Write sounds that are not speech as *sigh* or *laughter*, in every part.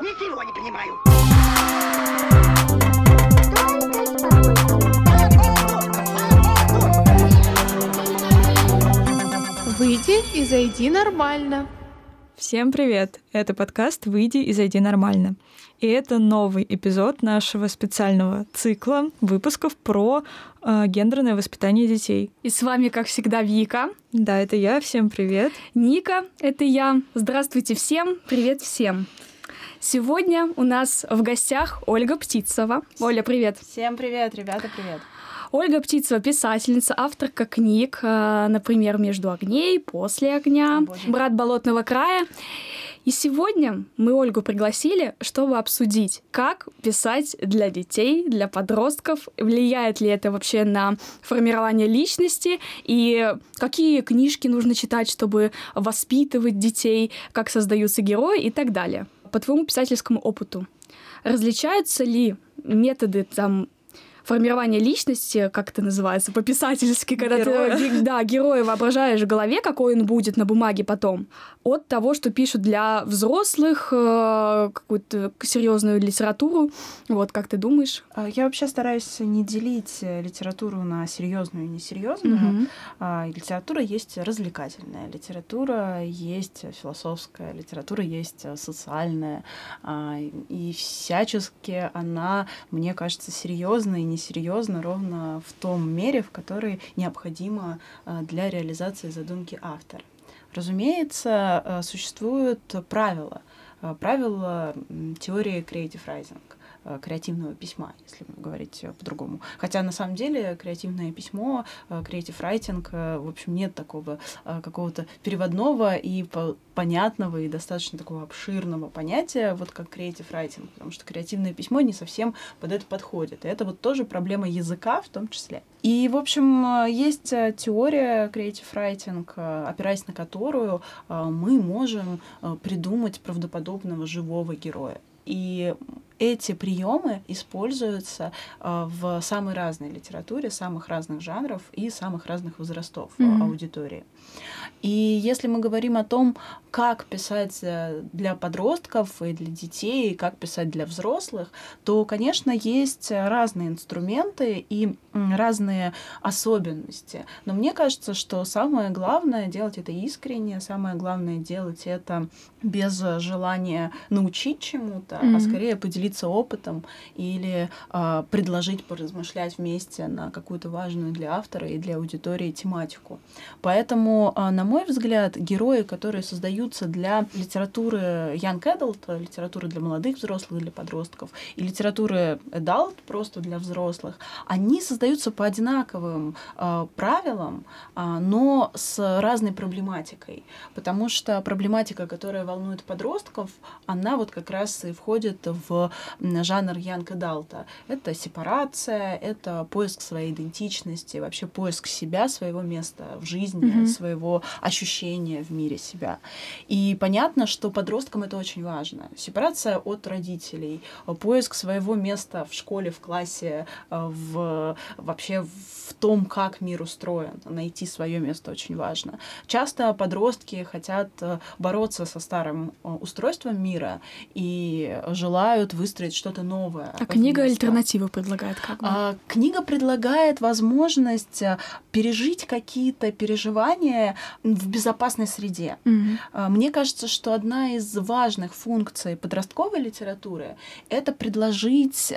Ничего не понимаю. Выйди и зайди нормально. Всем привет! Это подкаст «Выйди и зайди нормально». И это новый эпизод нашего специального цикла выпусков про э, гендерное воспитание детей. И с вами, как всегда, Вика. Да, это я. Всем привет. Ника, это я. Здравствуйте всем. Привет всем. Сегодня у нас в гостях Ольга Птицова. Оля, привет. Всем привет, ребята, привет. Ольга Птицова, писательница, авторка книг, э, например, «Между огней», «После огня», Боже. «Брат болотного края». И сегодня мы Ольгу пригласили, чтобы обсудить, как писать для детей, для подростков, влияет ли это вообще на формирование личности, и какие книжки нужно читать, чтобы воспитывать детей, как создаются герои и так далее. По твоему писательскому опыту, различаются ли методы там формирование личности, как это называется, по-писательски, когда Героя. ты да, героя воображаешь в голове, какой он будет на бумаге потом, от того, что пишут для взрослых, э, какую-то серьезную литературу. Вот, как ты думаешь? А, Я вообще стараюсь не делить э, литературу на серьезную и несерьезную. А, Литература есть развлекательная, литература есть философская, литература есть э, социальная. А, И всячески она, мне кажется, серьезна и несерьезна ровно в том мере, в которой необходимо а, для реализации задумки автора. Разумеется, э, существуют правила. Э, Правила теории creative writing э, креативного письма, если говорить э, по-другому. Хотя на самом деле креативное письмо, э, writing, э, в общем, нет такого э, какого-то переводного и по- понятного и достаточно такого обширного понятия, вот как creative writing, потому что креативное письмо не совсем под это подходит. И это вот тоже проблема языка в том числе. И, в общем, э, есть э, теория writing, э, опираясь на которую э, мы можем э, придумать правдоподобного живого героя. И эти приемы используются э, в самой разной литературе, самых разных жанров и самых разных возрастов Мгм. аудитории. И если мы говорим о том, как писать э, для подростков и для детей, и как писать для взрослых, то, конечно, есть э, разные инструменты и разные особенности. Но мне кажется, что самое главное делать это искренне, самое главное делать это без э, желания научить чему-то, а Мгм. скорее поделиться опытом или а, предложить поразмышлять вместе на какую-то важную для автора и для аудитории тематику. Поэтому, а, на мой взгляд, герои, которые создаются для литературы young adult, э, литературы для молодых взрослых, для подростков, и литературы adult, просто для взрослых, они создаются по одинаковым а, правилам, а, но с разной проблематикой. Потому что проблематика, которая волнует подростков, она вот как раз и входит в жанр young adult. Это сепарация, это поиск своей идентичности, вообще поиск себя, своего места в жизни, Мгм. Своего ощущения в мире себя. И понятно, что подросткам это очень важно. Сепарация от родителей, поиск своего места в школе, в классе, э, в, вообще в том, как мир устроен. Найти свое место очень важно. Часто подростки хотят э, бороться со старым э, устройством мира и желают выстроить что-то новое. А книга альтернативу предлагает как бы. А, Книга предлагает возможность пережить какие-то переживания в безопасной среде. А, Мне кажется, что одна из важных функций подростковой литературы — это предложить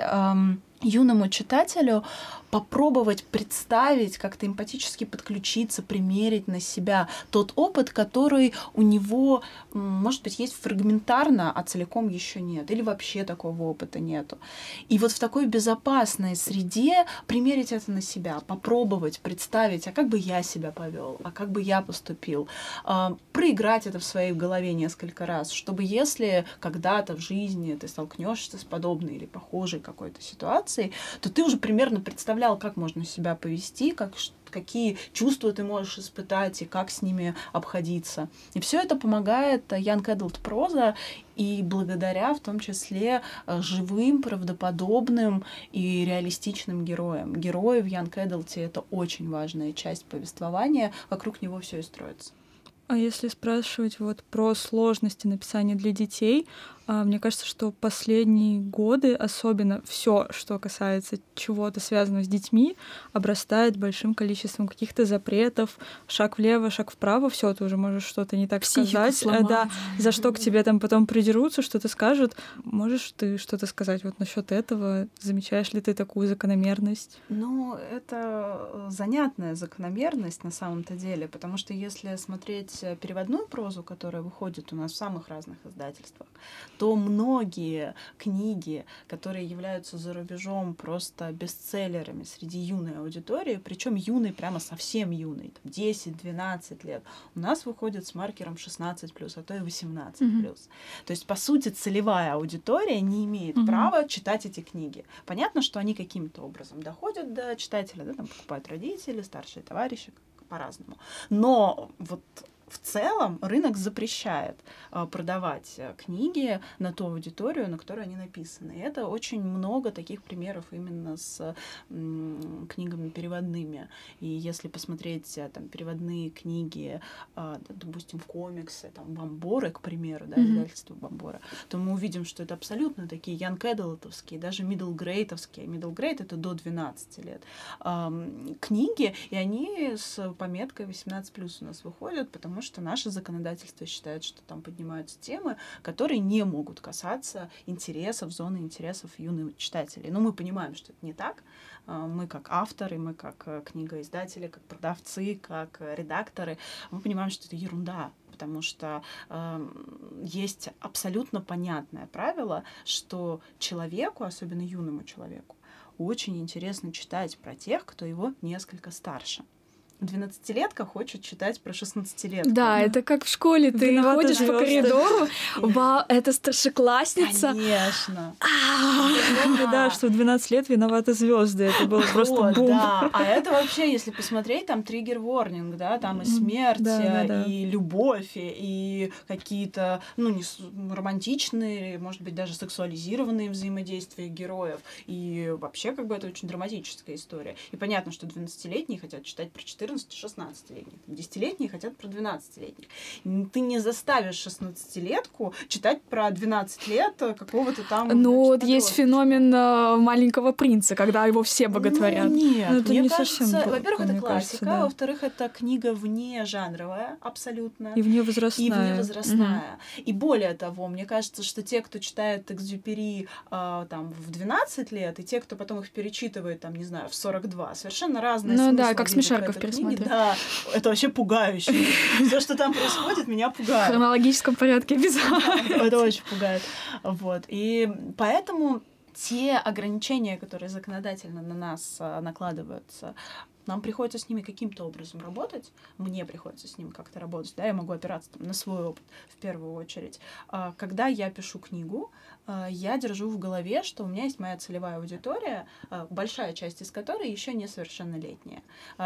юному читателю попробовать представить, как-то эмпатически подключиться, примерить на себя тот опыт, который у него, может быть, есть фрагментарно, а целиком еще нет, или вообще такого опыта нету. И вот в такой безопасной среде примерить это на себя, попробовать представить, а как бы я себя повел, а как бы я поступил, а, проиграть это в своей голове несколько раз, чтобы если когда-то в жизни ты столкнешься с подобной или похожей какой-то ситуацией, то ты уже примерно представлял, как можно себя повести, как какие чувства ты можешь испытать и как с ними обходиться. И все это помогает Young Adult проза, и благодаря в том числе э, живым, правдоподобным и реалистичным героям. Герои в Young Adult — это очень важная часть повествования, вокруг него все и строится. А если спрашивать вот про сложности написания для детей, мне кажется, что последние годы, особенно все, что касается чего-то связанного с детьми, обрастает большим количеством каких-то запретов, шаг влево, шаг вправо, все, ты уже можешь что-то не так Психику сказать, э, сломать. да, за что к тебе там потом придерутся, что-то скажут. Можешь ты что-то сказать вот насчет этого? Замечаешь ли ты такую закономерность? Ну, это э, занятная закономерность на самом-то деле, потому что если смотреть э, переводную прозу, которая выходит у нас в самых разных издательствах, то многие книги, которые являются за рубежом просто бестселлерами среди юной аудитории, причем юной прямо совсем юной, там 10-12 лет, у нас выходят с маркером 16 а то и 18 Мгм. То есть, по сути, целевая аудитория не имеет Мгм. права читать эти книги. Понятно, что они каким-то образом доходят до читателя, да, там покупают родители, старшие товарищи, по-разному. Но вот в целом рынок запрещает а, продавать э, книги на ту аудиторию, на которую они написаны. И это очень много таких примеров именно с книгами переводными. И если посмотреть э, там переводные книги, а, допустим, комиксы, там Бомборы, к примеру, да, издательство Бомбора, то мы увидим, что это абсолютно такие young adultовские, даже middle грейтовские. Middle grade это до 12 лет. книги, и они с пометкой 18 у нас выходят, потому что наше законодательство считает, что там поднимаются темы, которые не могут касаться интересов, зоны интересов юных читателей. Но мы понимаем, что это не так. А, Мы как авторы, мы как э, книгоиздатели, как продавцы, как э, редакторы, мы понимаем, что это ерунда, потому что эм, есть абсолютно понятное правило, что человеку, особенно юному человеку, очень интересно читать про тех, кто его несколько старше. 12-летка хочет читать про 16-летку. Да, это как в школе. Ты Виновата ходишь по коридору, вау, это старшеклассница. Конечно. Помню, да, что в 12 лет виноваты звезды. Это было просто бум. да. А это вообще, если посмотреть, там триггер-ворнинг, да, там и смерть, да. и любовь, и, какие-то, ну, не романтичные, может быть, даже сексуализированные взаимодействия героев. И вообще, как бы, это очень драматическая история. И понятно, что 12-летние хотят читать про 14-16-летних, 10-летние хотят про 12-летних. Н- Ты не заставишь 16-летку читать про 12 лет какого-то там... Ну, вот есть феномен э, маленького принца, когда его все боготворят. Ну, нет, Ну, это мне не кажется, совсем во-первых, это классика, кажется, да. во-вторых, это книга вне жанровая, абсолютно. И вне возрастная. И вне возрастная. И более того, мне кажется, что те, кто читает Экзюпери а, там в 12 лет, и те, кто потом их перечитывает, там, не знаю, в 42, совершенно разные Ну да, как видят в книге. пересматривать. Да, это вообще пугающе. Все, что там происходит, меня В пугает. хронологическом порядке обязательно. Это очень пугает. Вот. И поэтому те ограничения, которые законодательно на нас а, накладываются, нам приходится с ними каким-то образом работать, мне приходится с ними как-то работать, да, я могу опираться там, на свой опыт в первую очередь. А, Когда я пишу книгу, а, я держу в голове, что у меня есть моя целевая аудитория, а, большая часть из которой еще несовершеннолетняя.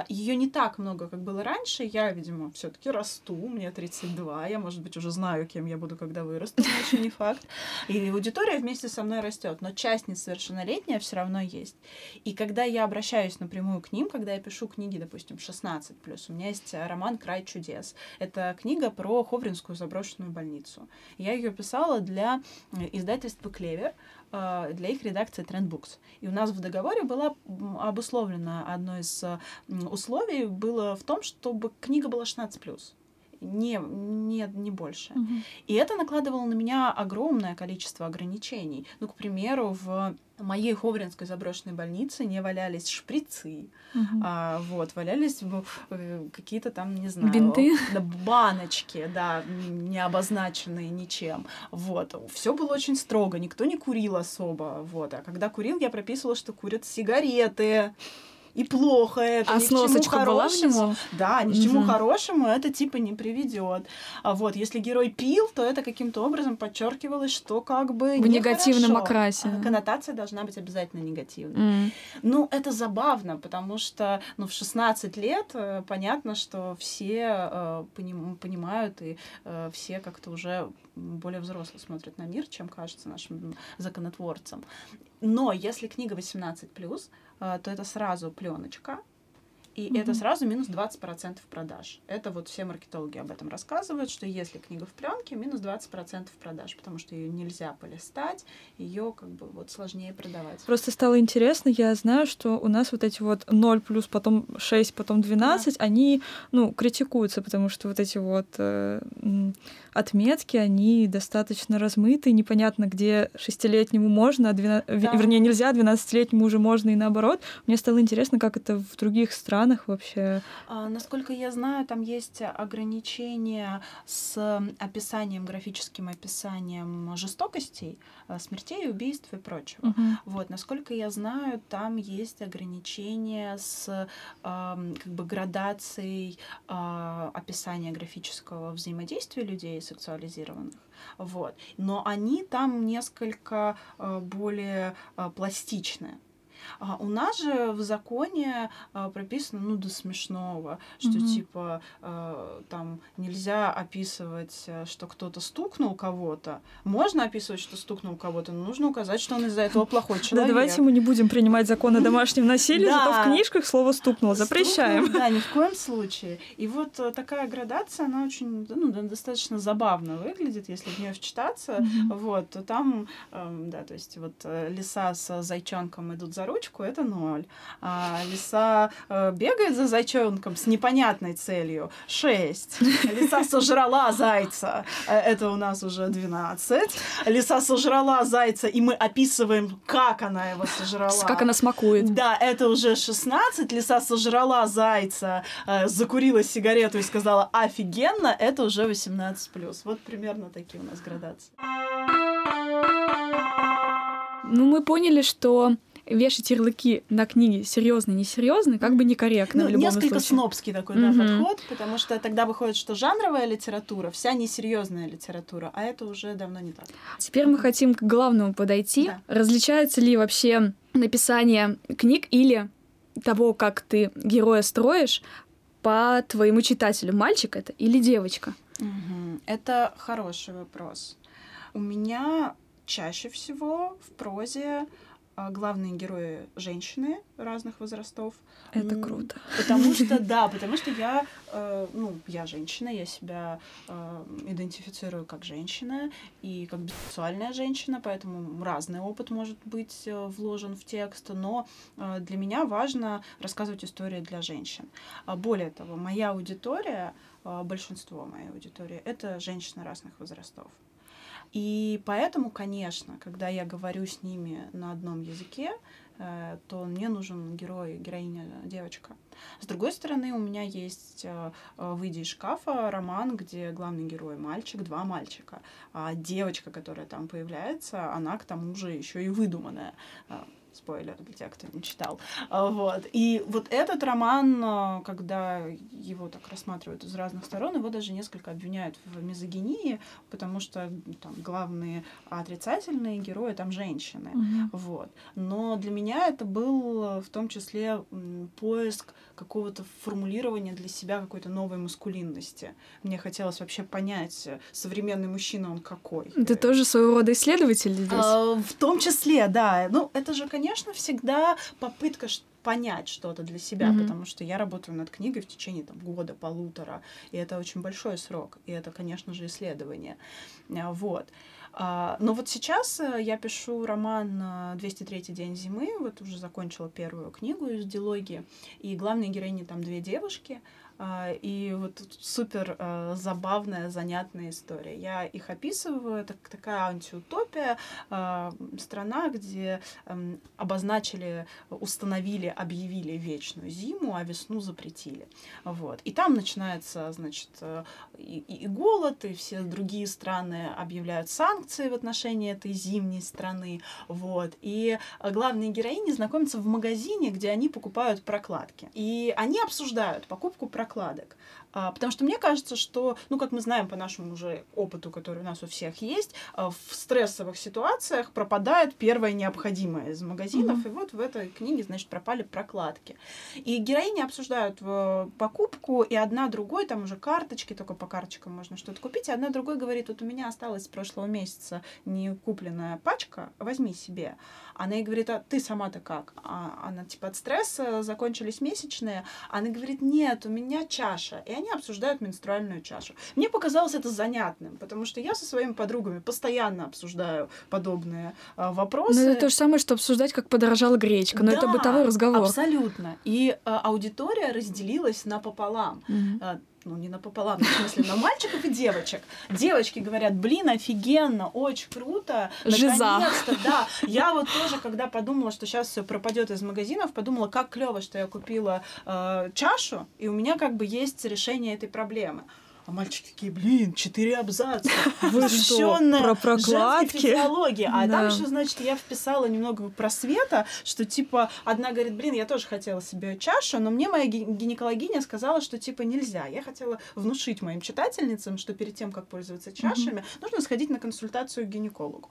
Ее не так много, как было раньше. Я, видимо, все-таки расту, мне 32, я, может быть, уже знаю, кем я буду, когда вырасту, но еще не факт. И аудитория вместе со мной растет, но часть несовершеннолетняя все равно есть. И когда я обращаюсь напрямую к ним, когда я пишу книги, допустим, 16 у меня есть э, роман Край чудес. Это книга про Ховринскую заброшенную больницу. Я ее писала для э, издательства Клевер, э, для их редакции Trendbooks. И у нас в договоре было обусловлено одно из условий было в том, чтобы книга была 16 не, не, не больше. Мгм. И это накладывало на меня огромное количество ограничений. Ну, к примеру, в моей Ховринской заброшенной больнице не валялись шприцы, Мгм. а, вот, валялись э, какие-то там, не знаю... Бинты? баночки, да, не обозначенные ничем. Вот. Все было очень строго, никто не курил особо. Вот. А когда курил, я прописывала, что курят сигареты. И плохо это, А ни к чему сносочка была хорошему. Да, ни к чему Мгм. хорошему это типа не приведет. А вот если герой пил, то это каким-то образом подчеркивалось, что как бы В негативном нехорошо. окрасе. А Коннотация должна быть обязательно негативной. М. Ну, это забавно, потому что ну, в 16 лет э, понятно, что все э, поним- понимают и э, все как-то уже более взросло смотрят на мир, чем кажется нашим законотворцам. Но если книга 18+, э, то это сразу пленочка, и Мгм. это сразу минус 20% продаж. Это вот все маркетологи об этом рассказывают, что если книга в пленке, минус 20% продаж, потому что ее нельзя полистать, ее как бы вот сложнее продавать. Просто стало интересно, я знаю, что у нас вот эти вот 0 плюс, потом 6, потом 12, они, ну, критикуются, потому что вот эти вот э, отметки, они достаточно размыты, непонятно, где шестилетнему можно, а двена- в- Да. вернее, нельзя, а 12-летнему уже можно и наоборот. Мне стало интересно, как это в других странах вообще. А, Насколько я знаю, там есть ограничения с описанием, графическим описанием жестокостей, а, смертей, убийств и прочего. Мгм. Вот, насколько я знаю, там есть ограничения с ам, как бы градацией а, описания графического взаимодействия людей сексуализированных. Вот. Но они там несколько а, более а, пластичные. А у нас же в законе а, прописано, ну, до смешного, что Мгм. типа а, там нельзя описывать, а, что кто-то стукнул кого-то. Можно описывать, что стукнул кого-то, но нужно указать, что он из-за этого плохой Да, человек. давайте мы не будем принимать закон о домашнем насилии, зато Да. в книжках слово стукнул. Запрещаем. Стукнул, Да, ни в коем случае. И вот э, такая градация, она очень, ну, да, достаточно забавно выглядит, если в нее вчитаться. Вот, то там, эм, да, то есть вот э, лиса с зайчонком идут за ручку, это ноль. А лиса э, бегает за зайчонком с непонятной целью, шесть. Лиса сожрала зайца, э, это у нас уже 12. Лиса сожрала зайца, и мы описываем, как она его сожрала. Как она смакует. Да, это уже 16. Лиса сожрала зайца, э, закурила сигарету и сказала офигенно, это уже 18 Вот примерно такие у нас градации. Ну, мы поняли, что вешать ярлыки на книги серьезно, несерьезно, как бы некорректно Ну, в любом несколько случае. снобский такой да, Мгм. подход, потому что тогда выходит, что жанровая литература, вся несерьезная литература, а это уже давно не так. Теперь мы хотим к главному подойти. Да. Различается ли вообще написание книг или того, как ты героя строишь, по твоему читателю? Мальчик это или девочка? Мгм. Это хороший вопрос. У меня чаще всего в прозе главные герои женщины разных возрастов. Это круто. Потому *laughs* что, да, потому что я, э, ну, я женщина, я себя э, идентифицирую как женщина и как бисексуальная женщина, поэтому разный опыт может быть э, вложен в текст, но э, для меня важно рассказывать истории для женщин. А Более того, моя аудитория, э, большинство моей аудитории, это женщины разных возрастов. И поэтому, конечно, когда я говорю с ними на одном языке, э, то мне нужен герой, героиня девочка. С другой стороны, у меня есть э, э, «Выйди из шкафа» роман, где главный герой мальчик, два мальчика. А девочка, которая там появляется, она к тому же еще и выдуманная. А, Спойлер для тех, кто не читал. А, Вот. И вот этот роман, э, когда его так рассматривают из разных сторон, его даже несколько обвиняют в мизогинии, потому что там главные отрицательные герои там женщины. Мгм. Вот. Но для меня это был в том числе поиск какого-то формулирования для себя какой-то новой маскулинности. Мне хотелось вообще понять, современный мужчина он какой. Ты тоже своего рода исследователь здесь? А, В том числе, да. Ну, это же, конечно, всегда попытка понять что-то для себя, Мгм. потому что я работаю над книгой в течение там, года, полутора, и это очень большой срок, и это, конечно же, исследование. А, Вот. А, Но вот сейчас э, я пишу роман а, «203 день зимы», вот уже закончила первую книгу из дилогии, и главные героини там две девушки, и вот супер а, забавная, занятная история. Я их описываю, это такая антиутопия, а, страна, где эм, обозначили, установили, объявили вечную зиму, а весну запретили. Вот. И там начинается, значит, э, и, и- и голод, и все другие страны объявляют санкции в отношении этой зимней страны. Вот. И э, главные героини знакомятся в магазине, где они покупают прокладки. И они обсуждают покупку прокладок прокладок. А, потому что мне кажется, что, ну, как мы знаем по нашему уже опыту, который у нас у всех есть, а, в стрессовых ситуациях пропадает первое необходимое из магазинов, mm-hmm. и вот в этой книге, значит, пропали прокладки. И героини обсуждают э, покупку, и одна другой, там уже карточки, только по карточкам можно что-то купить, и одна другой говорит, вот у меня осталась с прошлого месяца не купленная пачка, возьми себе. Она ей говорит, а ты сама-то как? А она типа от стресса закончились месячные. Она говорит, нет, у меня чаша. И они обсуждают менструальную чашу. Мне показалось это занятным, потому что я со своими подругами постоянно обсуждаю подобные а, вопросы. Но ну, это то же самое, что обсуждать, как подорожала гречка. Но да, это бытовой разговор. Абсолютно. И а, аудитория разделилась напополам. Mm-hmm ну, не напополам, в смысле, на мальчиков и девочек. Девочки говорят, блин, офигенно, очень круто, наконец-то, да. Я вот тоже, когда подумала, что сейчас все пропадет из магазинов, подумала, как клево, что я купила э, чашу, и у меня как бы есть решение этой проблемы. А мальчики такие, блин, четыре абзаца. *laughs* Вы что, про прокладки? А там еще, значит, я вписала немного про света, что типа одна говорит, блин, я тоже хотела себе чашу, но мне моя гинекологиня сказала, что типа нельзя. Я хотела внушить моим читательницам, что перед тем, как пользоваться чашами, нужно сходить на консультацию к гинекологу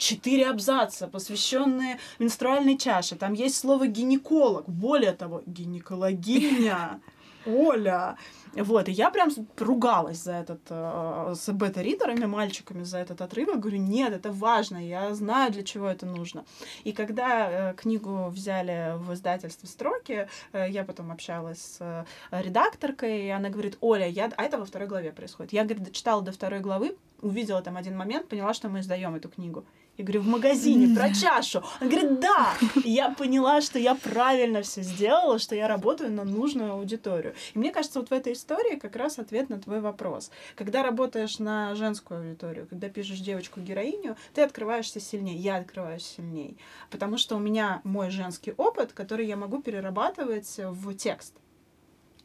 четыре абзаца, посвященные менструальной чаше. Там есть слово гинеколог. Более того, гинекологиня. *laughs* Оля. Вот, и я прям ругалась за этот, э, с бета-ридерами, мальчиками за этот отрывок. Говорю, нет, это важно, я знаю, для чего это нужно. И когда э, книгу взяли в издательство «Строки», э, я потом общалась с редакторкой, и она говорит, Оля, я... а это во второй главе происходит. Я, говорит, читала до второй главы, увидела там один момент, поняла, что мы издаем эту книгу. Я говорю, в магазине про чашу. Он говорит, да. И я поняла, что я правильно все сделала, что я работаю на нужную аудиторию. И мне кажется, вот в этой истории как раз ответ на твой вопрос. Когда работаешь на женскую аудиторию, когда пишешь девочку-героиню, ты открываешься сильнее, я открываюсь сильнее. Потому что у меня мой женский опыт, который я могу перерабатывать в текст.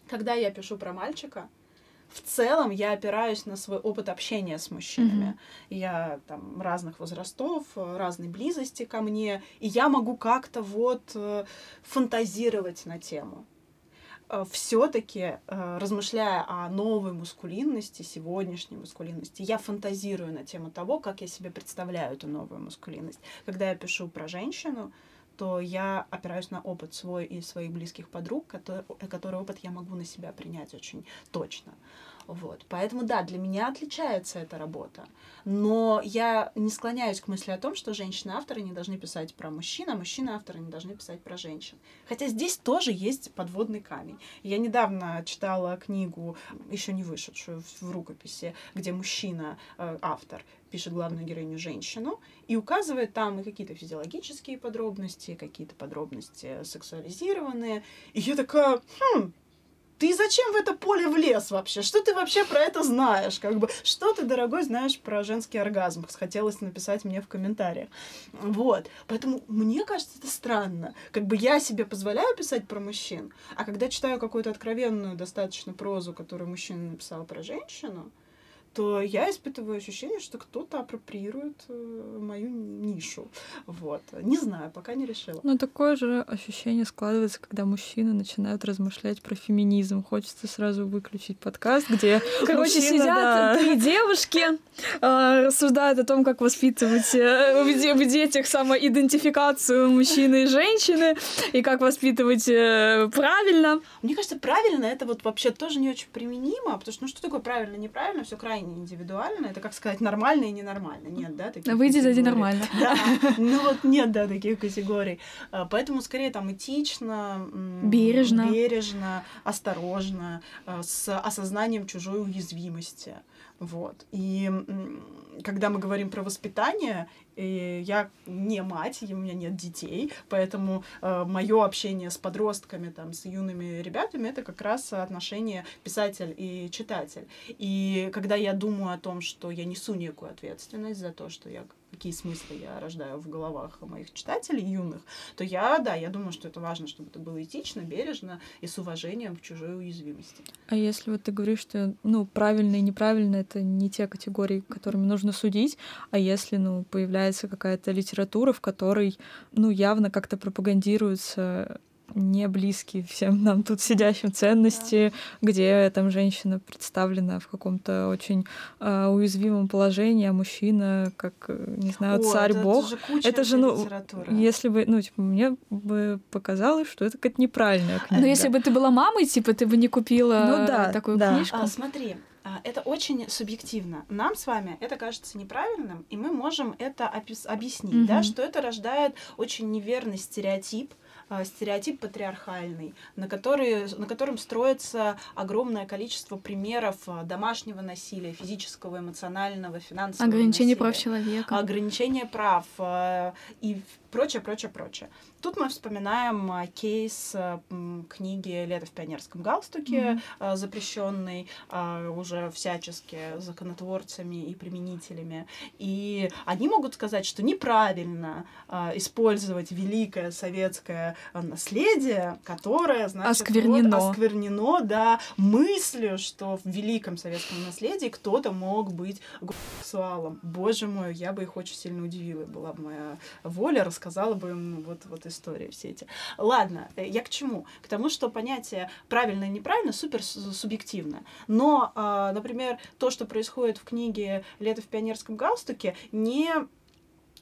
Когда я пишу про мальчика, в целом я опираюсь на свой опыт общения с мужчинами. Mm-hmm. Я там разных возрастов, разной близости ко мне, и я могу как-то вот э, фантазировать на тему все-таки, э, размышляя о новой мускулинности, сегодняшней мускулинности, я фантазирую на тему того, как я себе представляю эту новую мускулинность. Когда я пишу про женщину, то я опираюсь на опыт свой и своих близких подруг, который, который опыт я могу на себя принять очень точно. Вот. Поэтому, да, для меня отличается эта работа. Но я не склоняюсь к мысли о том, что женщины-авторы не должны писать про мужчин, а мужчины-авторы не должны писать про женщин. Хотя здесь тоже есть подводный камень. Я недавно читала книгу, еще не вышедшую в рукописи, где мужчина, э, пишет главную героиню женщину и указывает там и какие-то физиологические подробности, какие-то подробности сексуализированные. И я такая, хм, ты зачем в это поле влез вообще? Что ты вообще про это знаешь? Как бы, что ты, дорогой, знаешь про женский оргазм? Хотелось написать мне в комментариях. Вот. Поэтому мне кажется, это странно. Как бы я себе позволяю писать про мужчин, а когда читаю какую-то откровенную достаточно прозу, которую мужчина написал про женщину, то я испытываю ощущение, что кто-то апроприирует э, мою нишу. Вот. Не знаю, пока не решила. Но такое же ощущение складывается, когда мужчины начинают размышлять про феминизм. Хочется сразу выключить подкаст, где *laughs* Короче, мужчина, сидят да. три *laughs* девушки, э, рассуждают о том, как воспитывать э, в детях самоидентификацию мужчины и женщины, и как воспитывать правильно. Мне кажется, правильно это вот вообще тоже не очень применимо, потому что ну что такое правильно, неправильно, все крайне крайне индивидуально. Это, как сказать, нормально и ненормально. Нет, да, таких Выйди, зайди нормально. *laughs* Да, ну вот нет, да, таких категорий. А, поэтому скорее там этично, бережно, бережно осторожно, а, с осознанием чужой уязвимости. Вот. И когда мы говорим про воспитание, я не мать, у меня нет детей, поэтому э, мое общение с подростками, там, с юными ребятами, это как раз отношение писатель и читатель. И когда я думаю о том, что я несу некую ответственность за то, что я какие смыслы я рождаю в головах моих читателей юных, то я, да, я думаю, что это важно, чтобы это было этично, бережно и с уважением к чужой уязвимости. А если вот ты говоришь, что, ну, правильно и неправильно — это не те категории, которыми нужно судить, а если, ну, появляется какая-то литература, в которой, ну, явно как-то пропагандируется не близкие всем нам тут сидящим ценности, да. где там женщина представлена в каком-то очень э, уязвимом положении, а мужчина как, э, не знаю, царь это, бог. Это же, это же ну, если бы, ну, типа, мне бы показалось, что это какая-то неправильная книга. Но если бы ты была мамой, типа, ты бы не купила ну, да, такую да. книжку. А, смотри, а, это очень субъективно. Нам с вами это кажется неправильным, и мы можем это объяснить, mm-hmm. да, что это рождает очень неверный стереотип, а, стереотип патриархальный, на, который, на котором строится огромное количество примеров а, домашнего насилия, физического, эмоционального, финансового Ограничение насилия, прав человека. Ограничение прав и прочее, прочее, прочее. Тут мы вспоминаем а, кейс а, книги «Лето в пионерском галстуке», mm-hmm. запрещенной уже всячески законотворцами и применителями. И они могут сказать, что неправильно использовать великое советское наследие, которое, значит, осквернено, вот, осквернено да, мыслью, что в великом советском наследии кто-то мог быть гомосексуалом. Боже мой, я бы их очень сильно удивила, была бы моя воля рассказать рассказала бы им вот, вот истории все эти. Ладно, э, я к чему? К тому, что понятие правильно и неправильно супер субъективно. Но, а, например, то, что происходит в книге «Лето в пионерском галстуке», не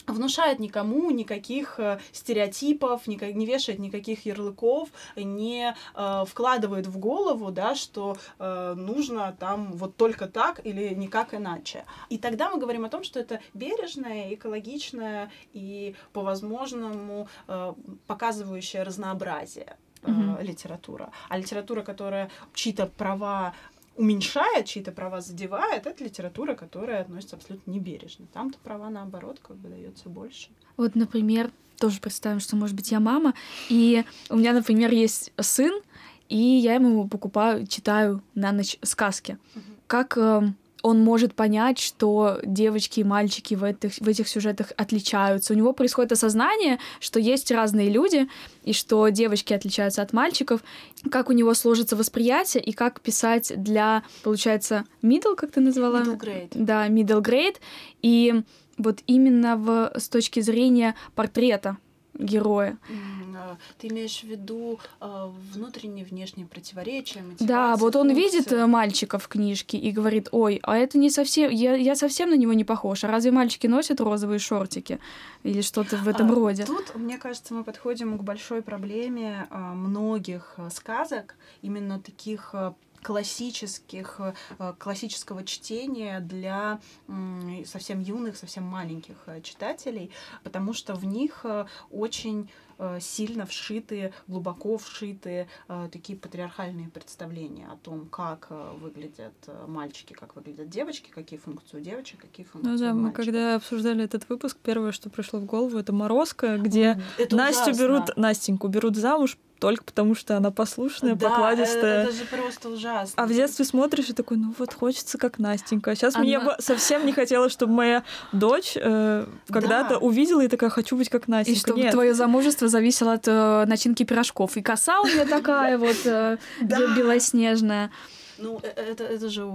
внушает никому никаких э, стереотипов, не, не вешает никаких ярлыков, не э, вкладывает в голову, да, что э, нужно там вот только так или никак иначе. И тогда мы говорим о том, что это бережная, экологичная и по возможному э, показывающая разнообразие mm-hmm. литература. А литература, которая чьи-то права уменьшает, чьи-то права задевает, это литература, которая относится абсолютно небережно. Там-то права, наоборот, как бы дается больше. Вот, например, тоже представим, что, может быть, я мама, и у меня, например, есть сын, и я ему покупаю, читаю на ночь сказки. Uh-huh. Как э, он может понять, что девочки и мальчики в этих, в этих сюжетах отличаются. У него происходит осознание, что есть разные люди, и что девочки отличаются от мальчиков, как у него сложится восприятие, и как писать для, получается, middle, как ты назвала? Middle grade. Да, middle grade. И вот именно в, с точки зрения портрета героя. А, ты имеешь в виду э, внутренние внешние противоречия? Да, вот он видит э, мальчика в книжке и говорит, ой, а это не совсем, я, я совсем на него не похож. А разве мальчики носят розовые шортики или что-то в этом а, роде? Тут, мне кажется, мы подходим к большой проблеме э, многих сказок, именно таких классических, э, классического чтения для совсем юных, совсем маленьких э, читателей, потому что в них э, очень сильно вшитые, глубоко вшитые такие патриархальные представления о том, как выглядят мальчики, как выглядят девочки, какие функции у девочек, какие функции ну, да, у мальчиков. мы когда обсуждали этот выпуск, первое, что пришло в голову, это Морозко, где это Настю ужасно. берут, Настеньку берут замуж только потому, что она послушная, да, покладистая. Это, это же просто ужасно. А в детстве смотришь и такой, ну вот хочется как Настенька. А сейчас она... мне бы совсем не хотелось, чтобы моя дочь э, когда-то да. увидела и такая, хочу быть как Настенька. И чтобы твое замужество зависело от э, начинки пирожков. И коса у меня такая вот э, *laughs* белоснежная. Ну, э, это, это же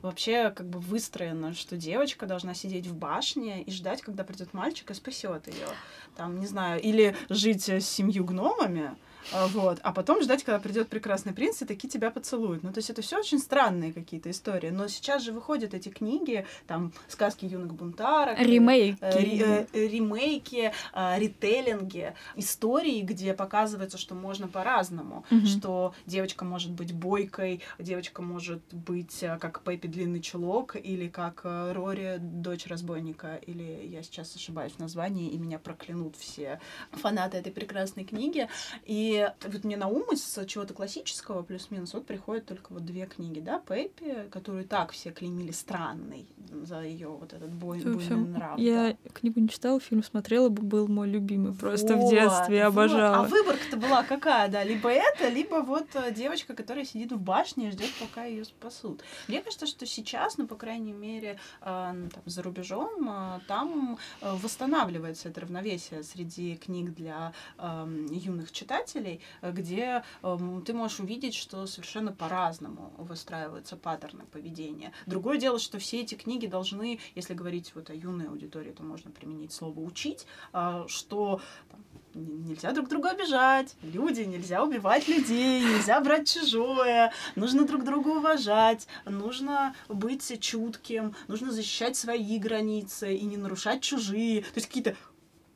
вообще как бы выстроено, что девочка должна сидеть в башне и ждать, когда придет мальчик и спасет ее. Там, не знаю, или жить с семью гномами, вот, а потом ждать, когда придет прекрасный принц и таки тебя поцелует. Ну, то есть это все очень странные какие-то истории. Но сейчас же выходят эти книги, там, сказки юных бунтарок. Э, ремейки. Э, э, ремейки, э, ритейлинги, истории, где показывается, что можно по-разному. Mm-hmm. Что девочка может быть бойкой, девочка может быть э, как Пеппи Длинный Чулок, или как э, Рори, дочь разбойника, или я сейчас ошибаюсь в названии, и меня проклянут все фанаты этой прекрасной книги. И и вот мне на ум из чего-то классического плюс-минус вот приходят только вот две книги, да, Пеппи, которую так все клеймили странной за ее вот этот бой, буйный нрав. Я да. книгу не читала, фильм смотрела, был мой любимый просто вот, в детстве, вот. обожала. А выборка-то была какая, да, либо это, либо вот э, девочка, которая сидит в башне и ждет, пока ее спасут. Мне кажется, что сейчас, ну, по крайней мере, э, там, за рубежом, э, там восстанавливается это равновесие среди книг для э, юных читателей, писателей, э, где э, ты можешь увидеть, что совершенно по-разному выстраиваются паттерны поведения. Другое дело, что все эти книги должны, если говорить вот о юной аудитории, то можно применить слово «учить», э, что там, нельзя друг друга обижать, люди, нельзя убивать людей, нельзя брать чужое, нужно друг друга уважать, нужно быть чутким, нужно защищать свои границы и не нарушать чужие. То есть какие-то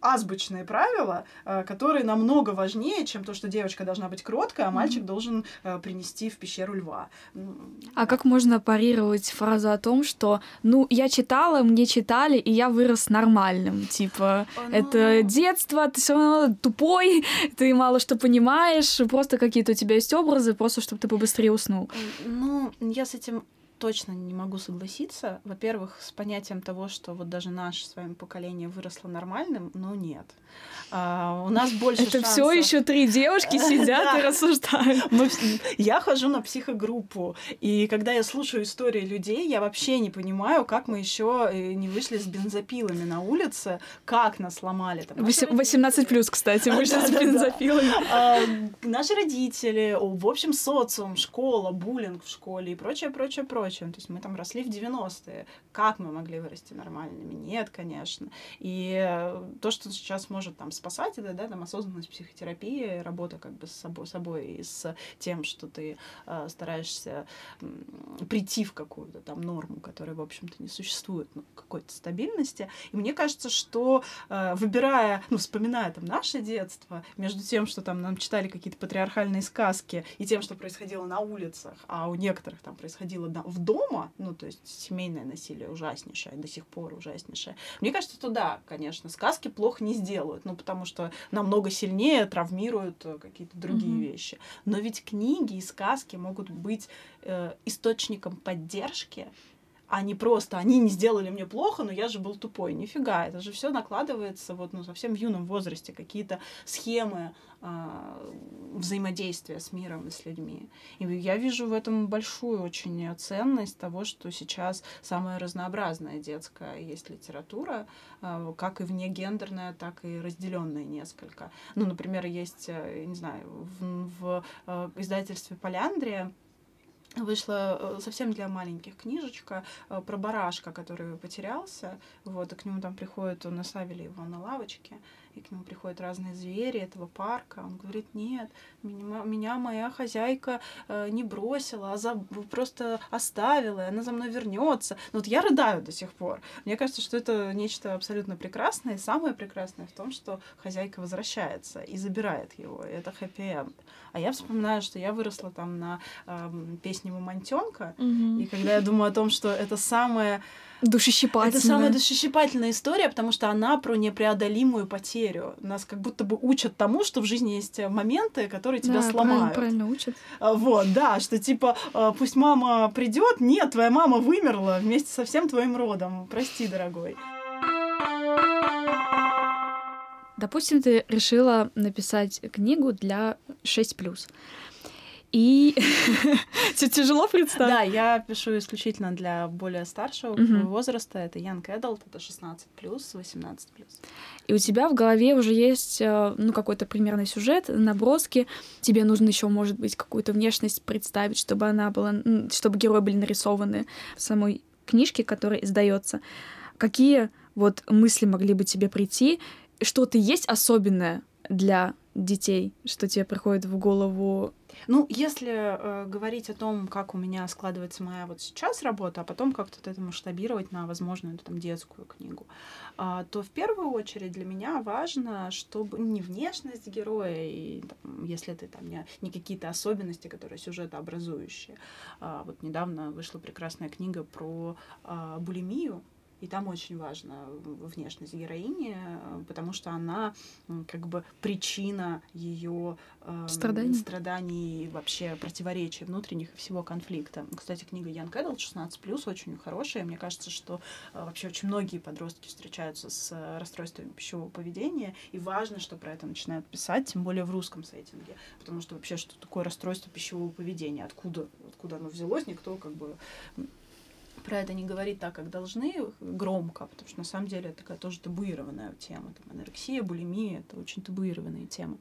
азбучные правила, э, которые намного важнее, чем то, что девочка должна быть кроткая, а мальчик mm-hmm. должен э, принести в пещеру льва. А как можно парировать фразу о том, что, ну, я читала, мне читали, и я вырос нормальным, типа, ну... это детство, ты все равно тупой, *laughs* ты мало что понимаешь, просто какие-то у тебя есть образы, просто чтобы ты побыстрее уснул. Ну, я с этим точно не могу согласиться. Во-первых, с понятием того, что вот даже наше с вами поколение выросло нормальным, ну нет. А, у нас больше Это шансов... все еще три девушки *laughs* сидят и рассуждают. Я хожу на психогруппу, и когда я слушаю истории людей, я вообще не понимаю, как мы еще э, не вышли с бензопилами на улице, как нас сломали. 18 плюс, кстати, *laughs* вышли с бензопилами. А, наши родители, в общем, социум, школа, буллинг в школе и прочее, прочее, прочее. То есть мы там росли в 90-е. Как мы могли вырасти нормальными? Нет, конечно. И э, то, что сейчас может там спасать, это, да, там осознанность психотерапии, работа как бы с собой, собой и с тем, что ты э, стараешься э, прийти в какую-то там норму, которая, в общем-то, не существует, ну, какой-то стабильности. И мне кажется, что э, выбирая, ну, вспоминая там наше детство, между тем, что там нам читали какие-то патриархальные сказки, и тем, что происходило на улицах, а у некоторых там происходило в дома, ну, то есть семейное насилие ужаснейшее, до сих пор ужаснейшее. Мне кажется, что да, конечно, сказки плохо не сделают, делают, ну, потому что намного сильнее травмируют э, какие-то другие mm-hmm. вещи. Но ведь книги и сказки могут быть э, источником поддержки, а не просто они не сделали мне плохо, но я же был тупой. Нифига, это же все накладывается вот ну, совсем в юном возрасте, какие-то схемы э, взаимодействия с миром и с людьми. И я вижу в этом большую очень ценность того, что сейчас самая разнообразная детская есть литература, э, как и внегендерная, так и разделенная несколько. Ну, например, есть, э, не знаю, в, в э, издательстве Поляндрия вышла э, совсем для маленьких книжечка э, про барашка, который потерялся. Вот, и к нему там приходит, он оставили его на лавочке, и к нему приходят разные звери этого парка. Он говорит, нет, меня, меня моя хозяйка э, не бросила, а за, просто оставила, и она за мной вернется. Но вот я рыдаю до сих пор. Мне кажется, что это нечто абсолютно прекрасное, и самое прекрасное в том, что хозяйка возвращается и забирает его, и это хэппи-энд. А я вспоминаю, что я выросла там на э, песне «Мамонтенка», mm-hmm. и когда я думаю о том, что это самое Душещипательная. Это самая душещипательная история, потому что она про непреодолимую потерю. Нас как будто бы учат тому, что в жизни есть моменты, которые тебя да, сломают. Правильно, правильно учат. А, вот, да, что типа а, пусть мама придет, нет, твоя мама вымерла вместе со всем твоим родом. Прости, дорогой. Допустим, ты решила написать книгу для 6+. И *laughs* тяжело представить. Да, я пишу исключительно для более старшего возраста. Это Young Adult, это 16 плюс, 18 плюс. И у тебя в голове уже есть э, ну какой-то примерный сюжет, наброски. Тебе нужно еще, может быть, какую-то внешность представить, чтобы она была, чтобы герои были нарисованы в самой книжке, которая издается. Какие вот мысли могли бы тебе прийти? Что-то есть особенное для детей, что тебе приходит в голову ну, если э, говорить о том, как у меня складывается моя вот сейчас работа, а потом как-то это масштабировать на возможную там детскую книгу, э, то в первую очередь для меня важно, чтобы не внешность героя, и там, если ты там не, не какие-то особенности, которые сюжетообразующие. Э, вот недавно вышла прекрасная книга про э, булимию, и там очень важна внешность героини, потому что она как бы причина ее э, страданий. страданий, вообще противоречий внутренних и всего конфликта. Кстати, книга Ян Кэддл 16+, очень хорошая. Мне кажется, что э, вообще очень многие подростки встречаются с расстройствами пищевого поведения, и важно, что про это начинают писать, тем более в русском сеттинге, потому что вообще что такое расстройство пищевого поведения, откуда, откуда оно взялось, никто как бы про это не говорить так, как должны, громко, потому что на самом деле это такая тоже табуированная тема. Там, анорексия, булимия — это очень табуированные темы.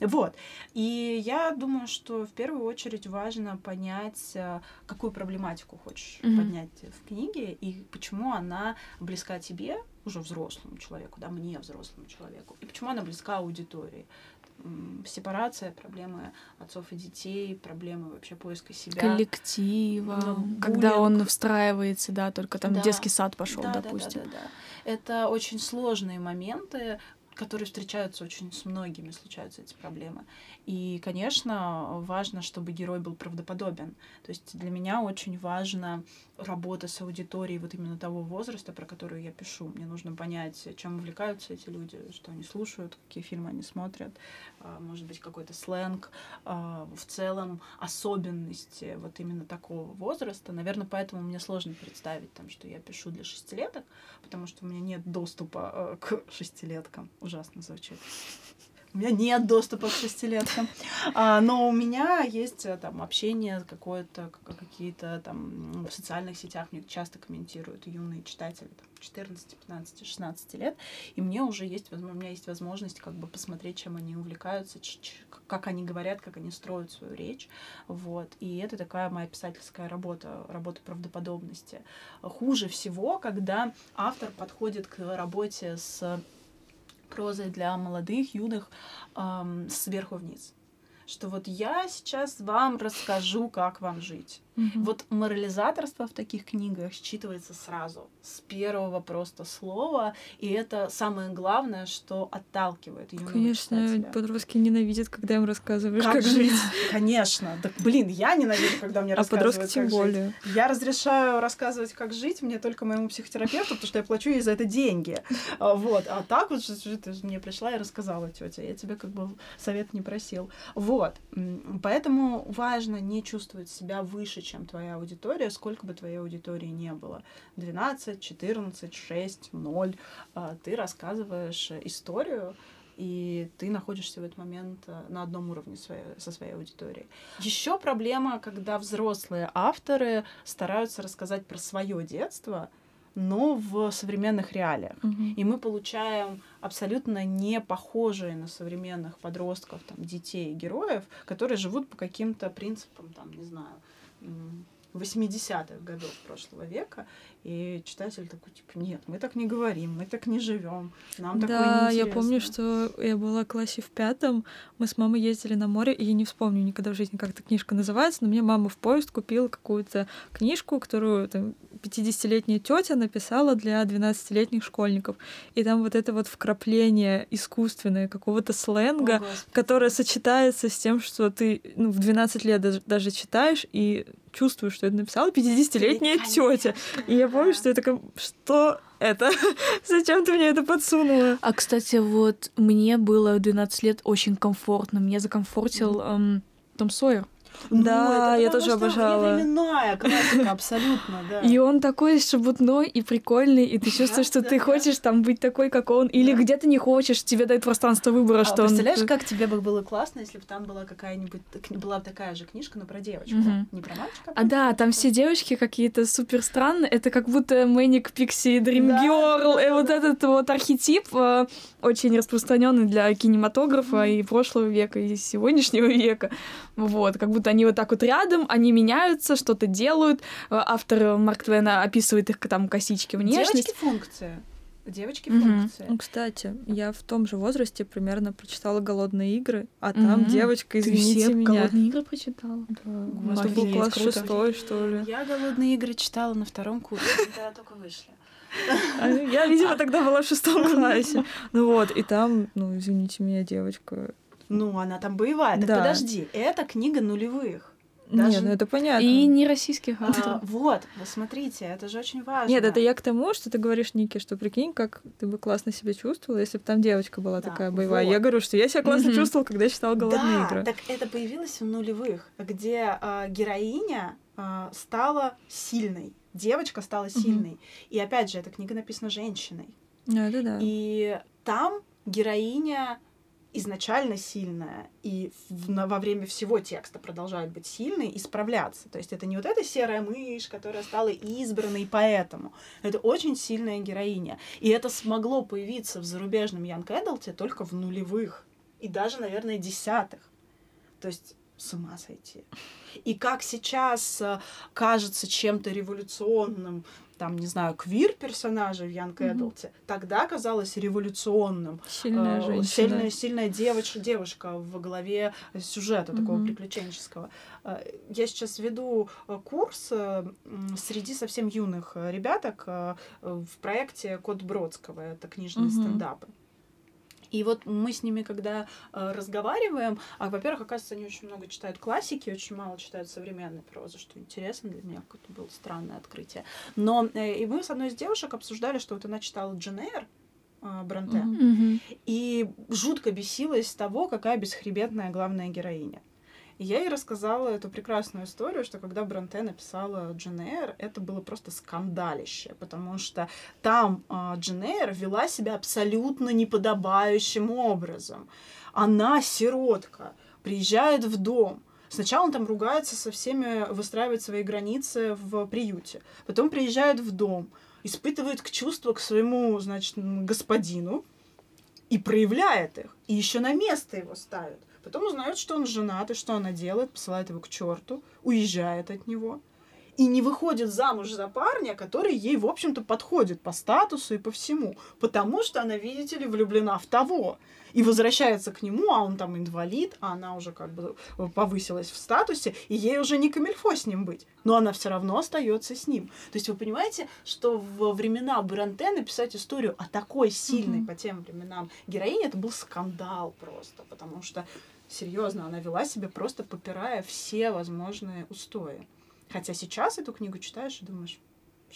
Вот. И я думаю, что в первую очередь важно понять, э, какую проблематику хочешь mm-hmm. поднять в книге и почему она близка тебе, уже взрослому человеку, да, мне, взрослому человеку, и почему она близка аудитории сепарация, проблемы отцов и детей, проблемы вообще поиска себя. Коллектива, ну, когда он встраивается, да, только там да. детский сад пошел, да, допустим. Да, да, да, да. Это очень сложные моменты, которые встречаются очень с многими, случаются эти проблемы. И, конечно, важно, чтобы герой был правдоподобен. То есть для меня очень важно работа с аудиторией вот именно того возраста, про который я пишу. Мне нужно понять, чем увлекаются эти люди, что они слушают, какие фильмы они смотрят, а, может быть, какой-то сленг, а, в целом особенности вот именно такого возраста. Наверное, поэтому мне сложно представить, там, что я пишу для шестилеток, потому что у меня нет доступа а, к шестилеткам. Ужасно звучит. У меня нет доступа к шестилеткам. А, но у меня есть э, там общение какое-то, какие-то там в социальных сетях мне часто комментируют юные читатели там, 14, 15, 16 лет. И мне уже есть, у меня есть возможность как бы посмотреть, чем они увлекаются, как они говорят, как они строят свою речь. Вот. И это такая моя писательская работа, работа правдоподобности. Хуже всего, когда автор подходит к работе с прозой для молодых, юных эм, сверху вниз. Что вот я сейчас вам расскажу, как вам жить. Угу. Вот морализаторство в таких книгах считывается сразу, с первого просто слова, и это самое главное, что отталкивает юного Конечно, читателя. подростки ненавидят, когда им рассказываешь, как, как жить. *laughs* Конечно. Так, блин, я ненавижу, когда мне а рассказывают, подростки тем как более. Жить. Я разрешаю рассказывать, как жить мне только моему психотерапевту, потому что я плачу ей за это деньги. А, вот. А так вот, ты мне пришла и рассказала, тетя, я тебе как бы совет не просил. Вот. Поэтому важно не чувствовать себя выше, чем твоя аудитория, сколько бы твоей аудитории не было. 12, 14, 6, 0. Ты рассказываешь историю, и ты находишься в этот момент э, на одном уровне своей, со своей аудиторией. Еще проблема, когда взрослые авторы стараются рассказать про свое детство, но в современных реалиях. Mm-hmm. И мы получаем абсолютно не похожие на современных подростков, там, детей, героев, которые живут по каким-то принципам, там, не знаю, 80-х годов прошлого века, и читатель такой, типа, нет, мы так не говорим, мы так не живем, нам да, такое я помню, что я была в классе в пятом, мы с мамой ездили на море, и я не вспомню никогда в жизни, как эта книжка называется, но мне мама в поезд купила какую-то книжку, которую там 50-летняя тетя написала для 12-летних школьников. И там вот это вот вкрапление искусственное какого-то сленга, О, которое сочетается с тем, что ты ну, в 12 лет даже, даже читаешь и чувствую, что это написала 50-летняя тетя. И я помню, что я такая, что это? *laughs* Зачем ты мне это подсунула? А, кстати, вот мне было в 12 лет очень комфортно. Меня закомфортил эм, Том Сойер. Ну, да, я тоже обожала. Временная классика, абсолютно, да. И он такой шебутной и прикольный, и ты чувствуешь, что ты хочешь там быть такой, как он, или где ты не хочешь, тебе дают пространство выбора, а что он... Представляешь, как тебе бы было классно, если бы там была какая-нибудь, была такая же книжка, но про девочку, не про мальчика. А да, там все девочки какие-то супер странные, это как будто Мэник, Пикси, Дрим Герл, и вот этот вот архетип э, очень распространенный для кинематографа и прошлого века, и сегодняшнего *laughs* века. Вот, как будто они вот так вот рядом, они меняются, что-то делают. Э, автор Марк Твена описывает их там косички, внешность. Девочки функция. Девочки функция. Ну, кстати, я в том же возрасте примерно прочитала «Голодные игры», а там mm-hmm. девочка, извините Ты все меня. «Голодные игры» прочитала? Да. Это был класс шестой, что ли. Я «Голодные игры» читала на втором курсе, *laughs* когда только вышли. А я, видимо, тогда была в шестом *laughs* классе. Ну вот, и там, ну, извините меня, девочка ну, она там боевая. Так да. подожди, это книга нулевых. Даже... Нет, ну это понятно. И не российских авторов. А, вот, вы смотрите, это же очень важно. Нет, это я к тому, что ты говоришь, Ники, что прикинь, как ты бы классно себя чувствовала, если бы там девочка была да, такая боевая. Вот. Я говорю, что я себя классно mm-hmm. чувствовала, когда читала «Голодные да, игры». так это появилось в нулевых, где э, героиня э, стала сильной, девочка стала сильной. Mm-hmm. И опять же, эта книга написана женщиной. Да, да, да. И там героиня изначально сильная и в, на, во время всего текста продолжает быть сильной и справляться. То есть это не вот эта серая мышь, которая стала избранной поэтому. Это очень сильная героиня. И это смогло появиться в зарубежном Янг Эдлте только в нулевых и даже, наверное, десятых. То есть с ума сойти. И как сейчас э, кажется чем-то революционным, там, не знаю, квир-персонажа в Янг Эдлте, mm-hmm. тогда казалось революционным. Сильная женщина. Сильная, сильная девочка, девушка в голове сюжета mm-hmm. такого приключенческого. Э, я сейчас веду э, курс среди совсем юных ребяток в проекте Код Бродского. Это книжные mm-hmm. стендапы. И вот мы с ними, когда э, разговариваем, а, во-первых, оказывается, они очень много читают классики, очень мало читают современной прозы, что интересно для меня, какое-то было странное открытие. Но э, и мы с одной из девушек обсуждали, что вот она читала Джен Эйр, Бронте, mm-hmm. и жутко бесилась того, какая бесхребетная главная героиня. И я ей рассказала эту прекрасную историю, что когда Бронте написала Джен Эйр, это было просто скандалище, потому что там э, Джен Эйр вела себя абсолютно неподобающим образом. Она сиротка, приезжает в дом, Сначала он там ругается со всеми, выстраивает свои границы в приюте. Потом приезжает в дом, испытывает чувства к своему, значит, господину и проявляет их. И еще на место его ставит. Потом узнает, что он женат, и что она делает, посылает его к черту, уезжает от него. И не выходит замуж за парня, который ей, в общем-то, подходит по статусу и по всему. Потому что она, видите ли, влюблена в того и возвращается к нему, а он там инвалид, а она уже как бы повысилась в статусе, и ей уже не камильфо с ним быть, но она все равно остается с ним. То есть вы понимаете, что во времена Бранте написать историю о такой сильной mm-hmm. по тем временам героине, это был скандал просто, потому что серьезно, она вела себя просто попирая все возможные устои. Хотя сейчас эту книгу читаешь и думаешь,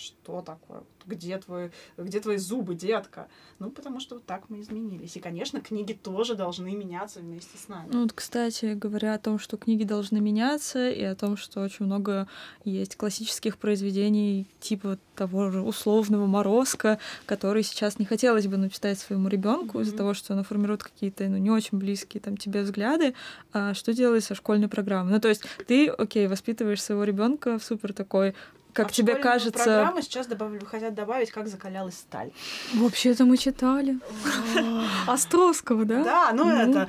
что такое? Где, твой, где твои зубы, детка? Ну, потому что вот так мы изменились. И, конечно, книги тоже должны меняться вместе с нами. Ну, вот, кстати, говоря о том, что книги должны меняться, и о том, что очень много есть классических произведений типа того же условного Морозка, который сейчас не хотелось бы написать своему ребенку mm-hmm. из-за того, что она формирует какие-то ну, не очень близкие там тебе взгляды. А что делать со школьной программой? Ну, то есть ты, окей, воспитываешь своего ребенка в супер такой как а тебе кажется... программы сейчас добавили, хотят добавить, как закалялась сталь. Вообще-то мы читали. Островского, да? Да, ну это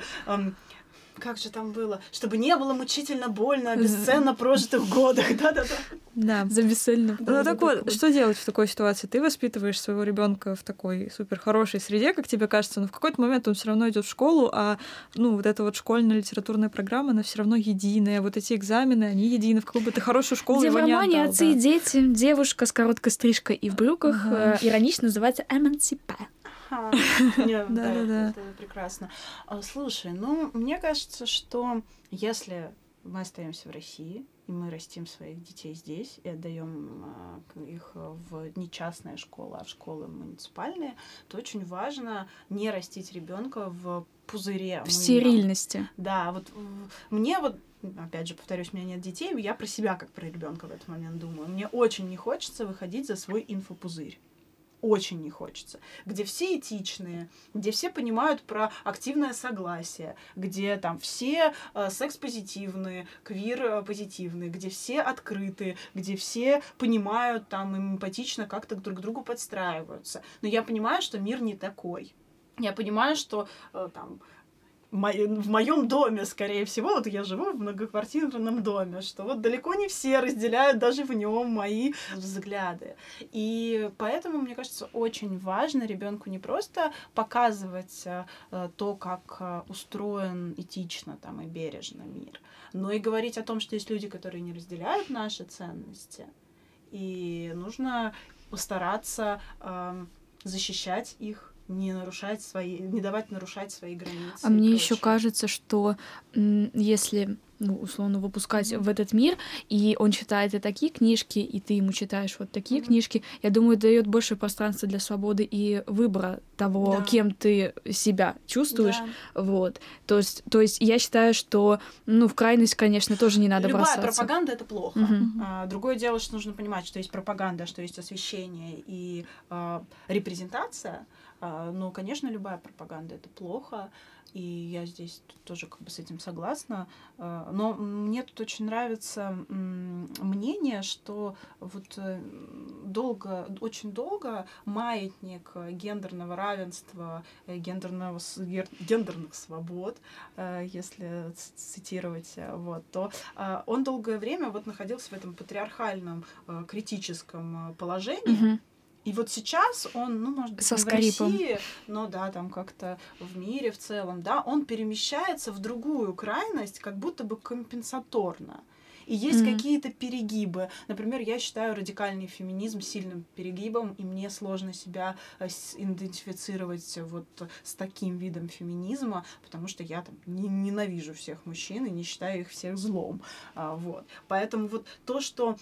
как же там было, чтобы не было мучительно больно о бесценно прожитых годах, *laughs* да-да-да. Да, за бесцельно. Ну так вот, что делать в такой ситуации? Ты воспитываешь своего ребенка в такой супер хорошей среде, как тебе кажется, но в какой-то момент он все равно идет в школу, а ну вот эта вот школьная литературная программа, она все равно единая. Вот эти экзамены, они едины. В какую бы ты хорошую школу Где его в романе не отдал, отцы да. и дети, девушка с короткой стрижкой и в брюках, ага. э, иронично называется эмансипе. *laughs* Да, да, да. Это прекрасно. А, слушай, ну, мне кажется, что если мы остаемся в России, и мы растим своих детей здесь и отдаем а, их в не частные школы, а в школы муниципальные, то очень важно не растить ребенка в пузыре. В стерильности. Да, вот мне вот опять же, повторюсь, у меня нет детей, я про себя как про ребенка в этот момент думаю. Мне очень не хочется выходить за свой инфопузырь очень не хочется, где все этичные, где все понимают про активное согласие, где там все э, секс-позитивные, квир-позитивные, где все открыты, где все понимают там эмпатично как-то друг к другу подстраиваются. Но я понимаю, что мир не такой. Я понимаю, что э, там в моем доме, скорее всего, вот я живу в многоквартирном доме, что вот далеко не все разделяют даже в нем мои взгляды. И поэтому, мне кажется, очень важно ребенку не просто показывать э, то, как э, устроен этично там и бережно мир, но и говорить о том, что есть люди, которые не разделяют наши ценности, и нужно постараться э, защищать их не нарушать свои, не давать нарушать свои границы. А мне еще кажется, что если ну, условно, выпускать mm-hmm. в этот мир, и он читает и такие книжки, и ты ему читаешь вот такие mm-hmm. книжки, я думаю, дает больше пространства для свободы и выбора того, да. кем ты себя чувствуешь. Да. Вот. То есть, то есть я считаю, что, ну, в крайность, конечно, тоже не надо Любая бросаться. пропаганда — это плохо. Mm-hmm. А, другое дело, что нужно понимать, что есть пропаганда, что есть освещение и а, репрезентация — но, конечно, любая пропаганда это плохо, и я здесь тоже как бы с этим согласна. А, но мне тут очень нравится мнение, что вот э, долго, очень долго маятник гендерного равенства, э, гендерного, гендерных свобод, э, если цитировать, вот, то а, он долгое время вот находился в этом патриархальном критическом положении. И вот сейчас он, ну, может быть, Со не скрипом. в России, но да, там как-то в мире в целом, да, он перемещается в другую крайность, как будто бы компенсаторно. И есть mm-hmm. какие-то перегибы. Например, я считаю радикальный феминизм сильным перегибом, и мне сложно себя э, идентифицировать вот с таким видом феминизма, потому что я там не, ненавижу всех мужчин и не считаю их всех злом. А, вот. Поэтому вот то, что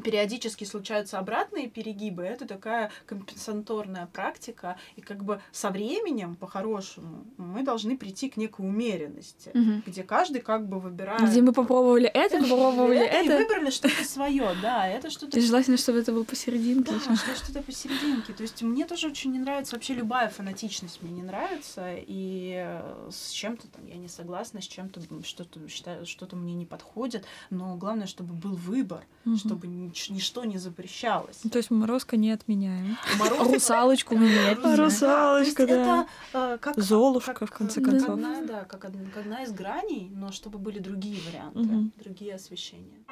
периодически случаются обратные перегибы, это такая компенсаторная практика, и как бы со временем, по-хорошему, мы должны прийти к некой умеренности, Мгм. где каждый как бы выбирает... Где мы попробовали *laughs* это, попробовали и это. выбрали что-то свое, да, это что-то И желательно, чтобы это было посерединке. да, что что-то посерединке. То есть мне тоже очень не нравится, вообще любая фанатичность мне не нравится, и э, с чем-то там я не согласна, с чем-то что-то считаю, что-то мне не подходит, но главное, чтобы был выбор, чтобы нич- ничто не запрещалось. Ну, То есть Морозко не отменяем. Морозко- *laughs* Русалочку мы не отменяем. Русалочка, да. это, э, как, Золушка, как, в конце концов. Одна, да, как одна, как одна из граней, но чтобы были другие варианты, другие освещения.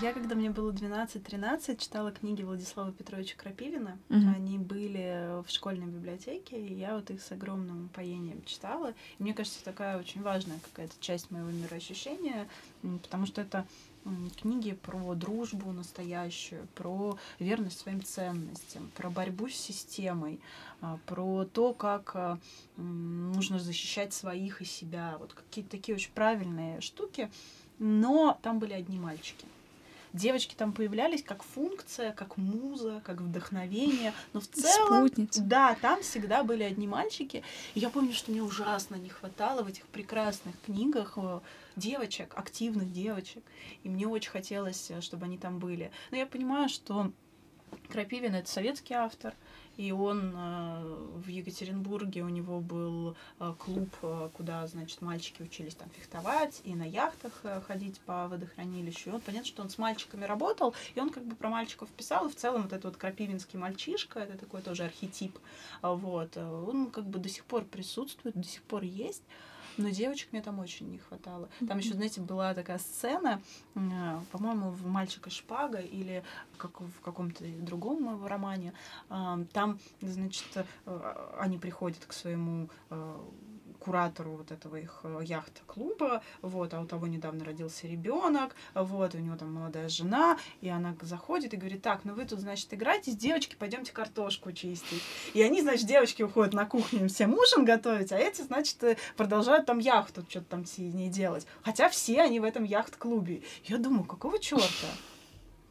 Я, когда мне было 12-13, читала книги Владислава Петровича Крапивина. Мгм. Они были в школьной библиотеке, и я вот их с огромным упоением читала. И мне кажется, такая очень важная какая-то часть моего мироощущения, потому что это книги про дружбу настоящую, про верность своим ценностям, про борьбу с системой, а, про то, как а, нужно защищать своих и себя. Вот какие-то такие очень правильные штуки. Но там были одни мальчики. Девочки там появлялись как функция, как муза, как вдохновение, но в целом, Спутница. да, там всегда были одни мальчики. И я помню, что мне ужасно не хватало в этих прекрасных книгах э, девочек, активных девочек. И мне очень хотелось, э, чтобы они там были. Но я понимаю, что Крапивин это советский автор, и он э, в Екатеринбурге у него был э, клуб, э, куда, значит, мальчики учились там фехтовать и на яхтах ходить по водохранилищу. И он, понятно, что он с мальчиками работал, и он как бы про мальчиков писал, и в целом вот этот вот крапивинский мальчишка, это такой тоже архетип, вот, он как бы до сих пор присутствует, до сих пор есть. Но девочек мне там очень не хватало. Там еще, знаете, была такая сцена, э, по-моему, в «Мальчика шпага» или как в каком-то другом романе. А, Там, значит, э, они приходят к своему э, куратору вот этого их э, яхт-клуба, вот, а у того недавно родился ребенок, вот, у него там молодая жена, и она заходит и говорит, так, ну вы тут, значит, играетесь, девочки, пойдемте картошку чистить. И они, значит, девочки уходят на кухню им всем ужин готовить, а эти, значит, э, продолжают там яхту что-то там с ней делать. Хотя все они в этом яхт-клубе. Я думаю, какого черта?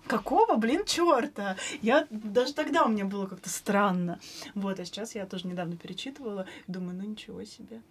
Какого, блин, черта? Я даже тогда у меня было как-то странно. Вот, а сейчас я тоже недавно перечитывала, думаю, ну ничего себе.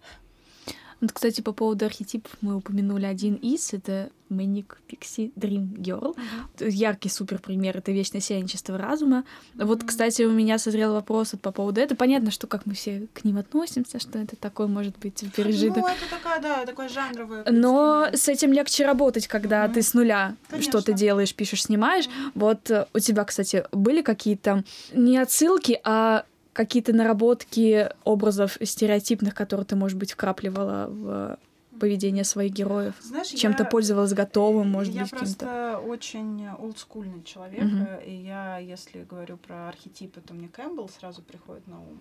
Вот, кстати, по поводу архетипов мы упомянули один из, это Мэник Пикси Dream Girl. Яркий супер пример — это вечное сиянчество разума. Вот, Мгм. кстати, у меня созрел вопрос вот по поводу этого. Понятно, что как мы все к ним относимся, что это такой, может быть, пережиток. Ну, это такая, да, такое жанровое. Но с этим легче работать, когда Мгм. ты с нуля Конечно. что-то делаешь, пишешь, снимаешь. Мгм. Вот э, у тебя, кстати, были какие-то не отсылки, а какие-то наработки образов стереотипных, которые ты, может быть, вкрапливала в поведение своих героев? Знаешь, Чем-то я- пользовалась готовым, может я быть, каким-то. просто очень олдскульный человек, э, и я, если говорю про архетипы, то мне Кэмпбелл сразу приходит на ум.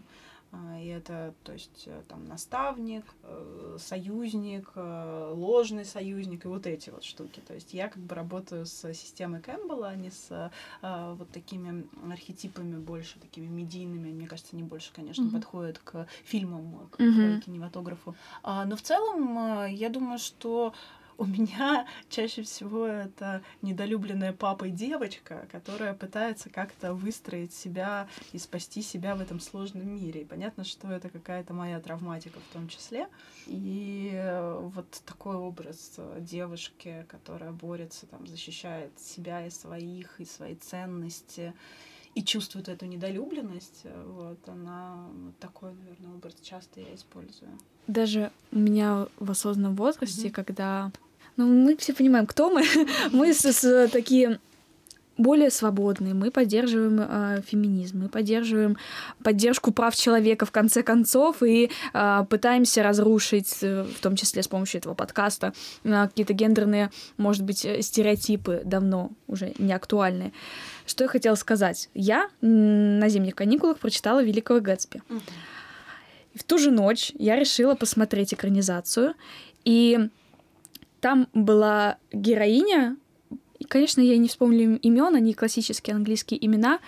А, И это, то есть, э, там, наставник, э, союзник, э, ложный союзник и вот эти вот штуки. То есть я как бы работаю с системой Кэмпбелла, а не с э, вот такими архетипами больше, такими медийными. Мне кажется, они больше, конечно, Мгм. подходят к фильмам, к, к Мгм. кинематографу. А, но в целом, я думаю, что у меня чаще всего это недолюбленная папой девочка, которая пытается как-то выстроить себя и спасти себя в этом сложном мире. И понятно, что это какая-то моя травматика в том числе. И э, вот такой образ э, девушки, которая борется, там, защищает себя и своих, и свои ценности, и чувствует эту недолюбленность, вот, она вот такой, наверное, образ часто я использую. Даже у меня в осознанном возрасте, mm-hmm. когда... Ну, мы все понимаем, кто мы. *laughs* мы с, с такие более свободные, мы поддерживаем э, феминизм, мы поддерживаем поддержку прав человека в конце концов и э, пытаемся разрушить, э, в том числе с помощью этого подкаста, э, какие-то гендерные, может быть, стереотипы давно уже не актуальные. Что я хотела сказать? Я на зимних каникулах прочитала Великого Гэтсби. Угу. В ту же ночь я решила посмотреть экранизацию, и там была героиня, и, конечно, я не вспомню имен, они классические английские имена,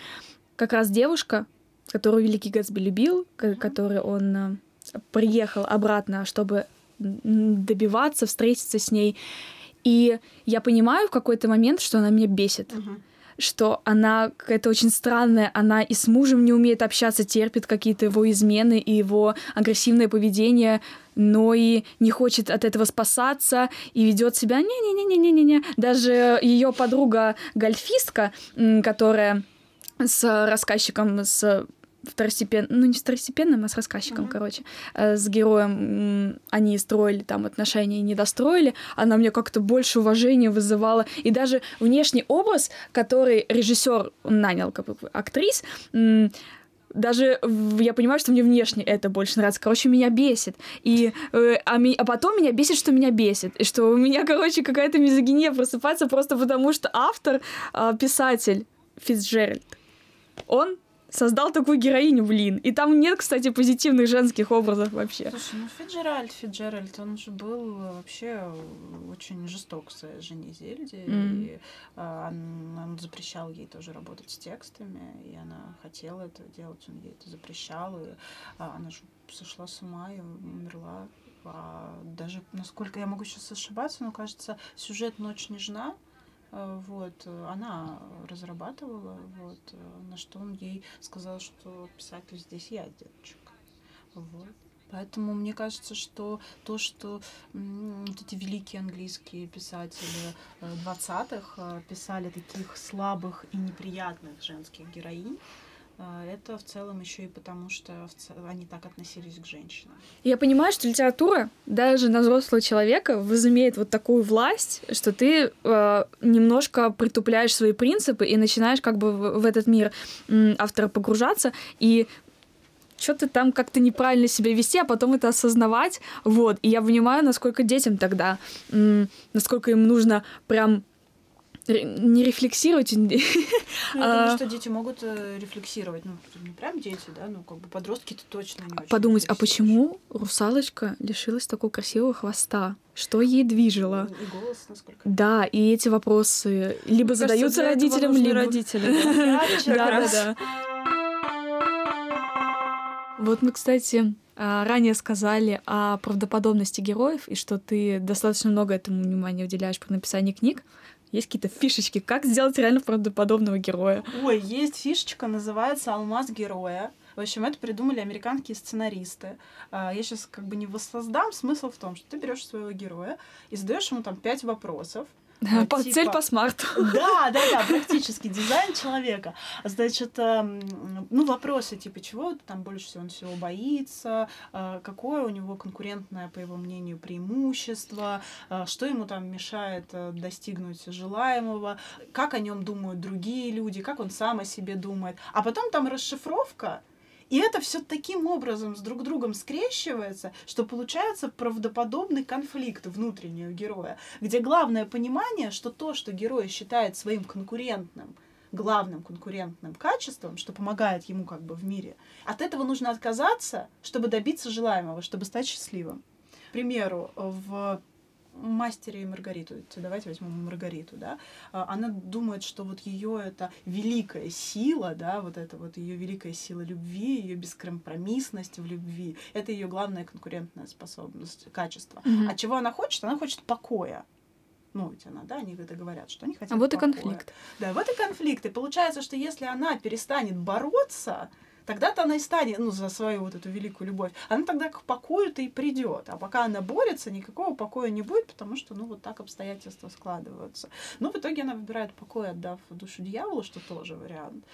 как раз девушка, которую Великий Гэтсби любил, который он э, приехал обратно, чтобы добиваться, встретиться с ней. И я понимаю в какой-то момент, что она меня бесит. Uh-huh что она какая-то очень странная, она и с мужем не умеет общаться, терпит какие-то его измены и его агрессивное поведение, но и не хочет от этого спасаться и ведет себя не-не-не-не-не-не. Даже ее подруга гольфистка, которая с рассказчиком, с второстепенным, ну не второстепенным, а с рассказчиком, mm-hmm. короче, э, с героем они строили там отношения и не достроили, она мне как-то больше уважения вызывала. И даже внешний образ, который режиссер нанял как бы актрис, даже я понимаю, что мне внешне это больше нравится. Короче, меня бесит. И, э, а, ми, а потом меня бесит, что меня бесит. И что у меня, короче, какая-то мизогиния просыпается просто потому, что автор, э, писатель Фицджеральд, он создал такую героиню, блин. И там нет, кстати, позитивных женских образов вообще. Слушай, ну Фиджеральд, Фиджеральд, он же был вообще очень жесток к своей жене Зельде. Mm. И а, он, он запрещал ей тоже работать с текстами, и она хотела это делать, он ей это запрещал. И а, она же сошла с ума и умерла. А, даже, насколько я могу сейчас ошибаться, но кажется, сюжет «Ночь нежна», вот, э, она разрабатывала, вот, э, на что он ей сказал, что писатель здесь я, деточка. Вот. Поэтому мне кажется, что то, что вот эти великие английские писатели 20-х писали таких слабых и неприятных женских героинь, это в целом еще и потому, что они так относились к женщинам. Я понимаю, что литература даже на взрослого человека возымеет вот такую власть, что ты э, немножко притупляешь свои принципы и начинаешь как бы в, этот мир автора погружаться и что-то там как-то неправильно себя вести, а потом это осознавать. Вот. И я понимаю, насколько детям тогда, насколько им нужно прям не рефлексировать. Ну, я думаю, что дети могут э, рефлексировать. Ну, не прям дети, да, ну, как бы подростки-то точно не очень. Подумать, а почему русалочка лишилась такого красивого хвоста? Что ей движило? И голос, насколько. Да, и эти вопросы либо задаются родителям, либо родители. *laughs* Да, да, да. Вот мы, кстати, а, ранее сказали о правдоподобности героев и что ты достаточно много этому внимания уделяешь при написании книг. Есть какие-то фишечки, как сделать реально правдоподобного героя? Ой, есть фишечка, называется «Алмаз героя». В общем, это придумали американские сценаристы. А, я сейчас как бы не воссоздам. Смысл в том, что ты берешь своего героя и задаешь ему там пять вопросов, ну, по, типа... Цель по смарту. *laughs* Да, да, да, практически дизайн человека. Значит, эм, ну, вопросы типа, чего там больше всего он всего боится, э, какое у него конкурентное, по его мнению, преимущество, э, что ему там мешает э, достигнуть желаемого, как о нем думают другие люди, как он сам о себе думает. А потом там расшифровка, и это все таким образом с друг другом скрещивается, что получается правдоподобный конфликт внутреннего героя, где главное понимание, что то, что герой считает своим конкурентным, главным конкурентным качеством, что помогает ему как бы в мире, от этого нужно отказаться, чтобы добиться желаемого, чтобы стать счастливым. К примеру, в мастере и Маргариту, давайте возьмем Маргариту, да, а, она думает, что вот ее это великая сила, да, вот это вот ее великая сила любви, ее бескомпромиссность в любви, это ее главная конкурентная способность, качество. Mm-hmm. А чего она хочет? Она хочет покоя. Ну, ведь она, да, они это говорят, что они хотят А вот покоя. и конфликт. Да, вот и конфликт. И получается, что если она перестанет бороться, тогда-то она и станет, ну, за свою вот эту великую любовь, она тогда к покою-то и придет. А пока она борется, никакого покоя не будет, потому что, ну, вот так обстоятельства складываются. Но в итоге она выбирает покой, отдав душу дьяволу, что тоже вариант.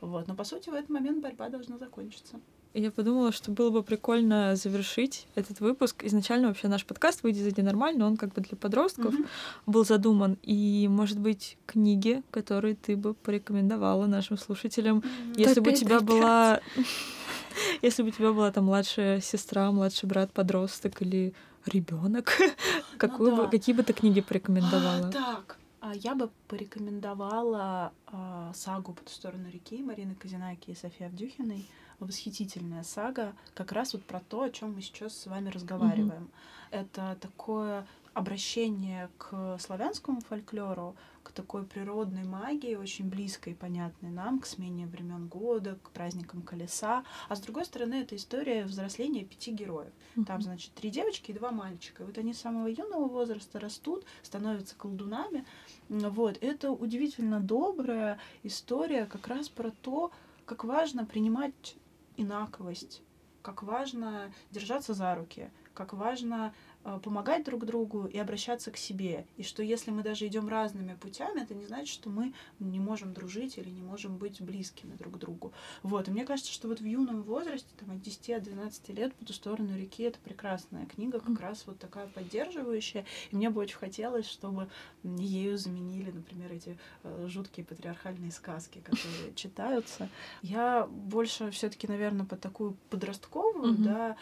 Вот. Но, по сути, в этот момент борьба должна закончиться. Я подумала, что было бы прикольно завершить этот выпуск. Изначально вообще наш подкаст «Выйди, зайди нормально», он как бы для подростков Мгм. был задуман. И, может быть, книги, которые ты бы порекомендовала нашим слушателям, если бы у тебя была... *laughs* Если бы у тебя была там младшая сестра, младший брат, подросток или ребенок, *laughs* какую бы, Ну да. какие бы ты книги А, порекомендовала? так, я бы порекомендовала а, сагу «По ту сторону реки» Марины Казинаки и Софии Авдюхиной. Восхитительная сага, как раз вот про то, о чем мы сейчас с вами разговариваем. Это такое обращение к славянскому фольклору, к такой природной магии, очень близкой и понятной нам, к смене времен года, к праздникам колеса. А с другой стороны, это история взросления пяти героев. Там, значит, три девочки и два мальчика. И вот они с самого юного возраста растут, становятся колдунами. Вот. Это удивительно добрая история как раз про то, как важно принимать инаковость, как важно держаться за руки, как важно помогать друг другу и обращаться к себе. И что если мы даже идем разными путями, это не значит, что мы не можем дружить или не можем быть близкими друг к другу. Вот. И мне кажется, что вот в юном возрасте, там, от 10 от 12 лет, по ту сторону реки, это прекрасная книга, как Мгм. раз вот такая поддерживающая. И мне бы очень хотелось, чтобы ею заменили, например, эти э, жуткие патриархальные сказки, которые *laughs* читаются. Я больше все-таки, наверное, по такую подростковую, Мгм. да,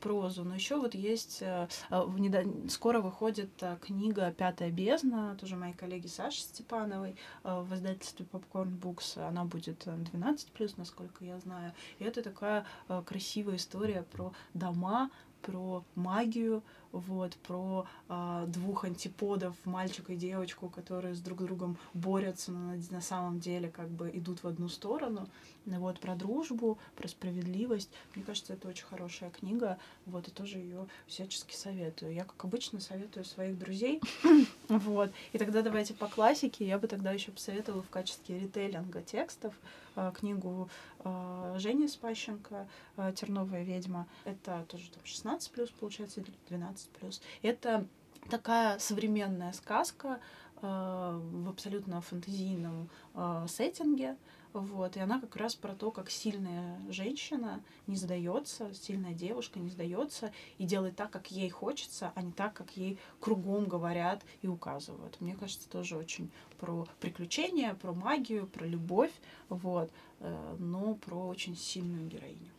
прозу. Но еще вот есть э, а, в недо- скоро выходит а, книга Пятая бездна, тоже моей коллеги Саши Степановой а, в издательстве Popcorn Books. Она будет э, 12 насколько я знаю. И это такая а, красивая история про дома, про магию, вот, про а, двух антиподов, мальчика и девочку, которые с друг другом борются, но на, на самом деле как бы идут в одну сторону. Ну Вот, про дружбу, про справедливость. Мне кажется, это очень хорошая книга, вот, и тоже ее всячески советую. Я, как обычно, советую своих друзей, *laughs* вот. И тогда давайте по классике. Я бы тогда еще посоветовала в качестве ритейлинга текстов а, книгу а, Жени Спащенко «Терновая ведьма». Это тоже там 16 плюс, получается, или 12 плюс. Это такая современная сказка а, в абсолютно фантазийном а, сеттинге. Вот, и она как раз про то, как сильная женщина не сдается, сильная девушка не сдается и делает так, как ей хочется, а не так, как ей кругом говорят и указывают. Мне кажется, тоже очень про приключения, про магию, про любовь, вот, э, но про очень сильную героиню.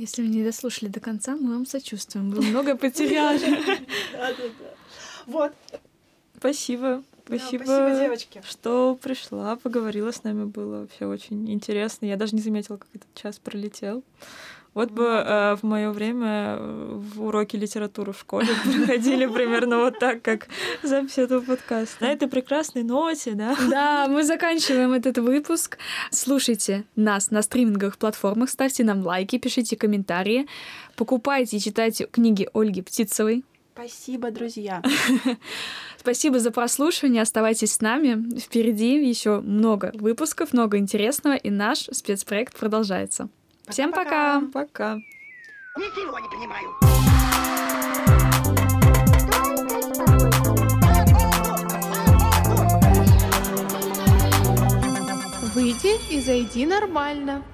Если вы не дослушали до конца, мы вам сочувствуем. Вы много потеряли. *laughs* Да-да-да. Вот. Спасибо. Да, Спасибо, Спасибо, девочки. что пришла, поговорила с нами, было вообще очень интересно. Я даже не заметила, как этот час пролетел. Вот бы э, в мое время э, в уроки литературы в школе *laughs* проходили примерно вот так, как запись этого подкаста. На этой прекрасной ноте, да? Да, мы заканчиваем этот выпуск. Слушайте нас на стриминговых платформах, ставьте нам лайки, пишите комментарии, покупайте и читайте книги Ольги Птицевой. Спасибо, друзья. *laughs* Спасибо за прослушивание, оставайтесь с нами. Впереди еще много выпусков, много интересного, и наш спецпроект продолжается. Всем пока! Пока. Ничего не понимаю. Выйди и зайди нормально.